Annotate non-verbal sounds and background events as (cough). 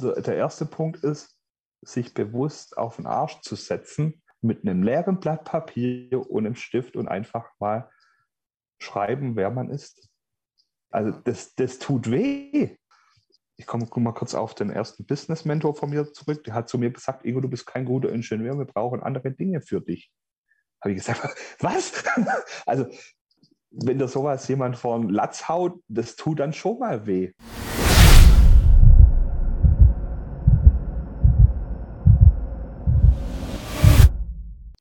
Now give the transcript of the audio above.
der erste Punkt ist, sich bewusst auf den Arsch zu setzen mit einem leeren Blatt Papier und einem Stift und einfach mal schreiben, wer man ist. Also das, das tut weh. Ich komme komm mal kurz auf den ersten Business-Mentor von mir zurück. Der hat zu mir gesagt, Ingo, du bist kein guter Ingenieur, wir brauchen andere Dinge für dich. Habe ich gesagt, (laughs) was? (laughs) also wenn da sowas jemand vor den Latz haut, das tut dann schon mal weh.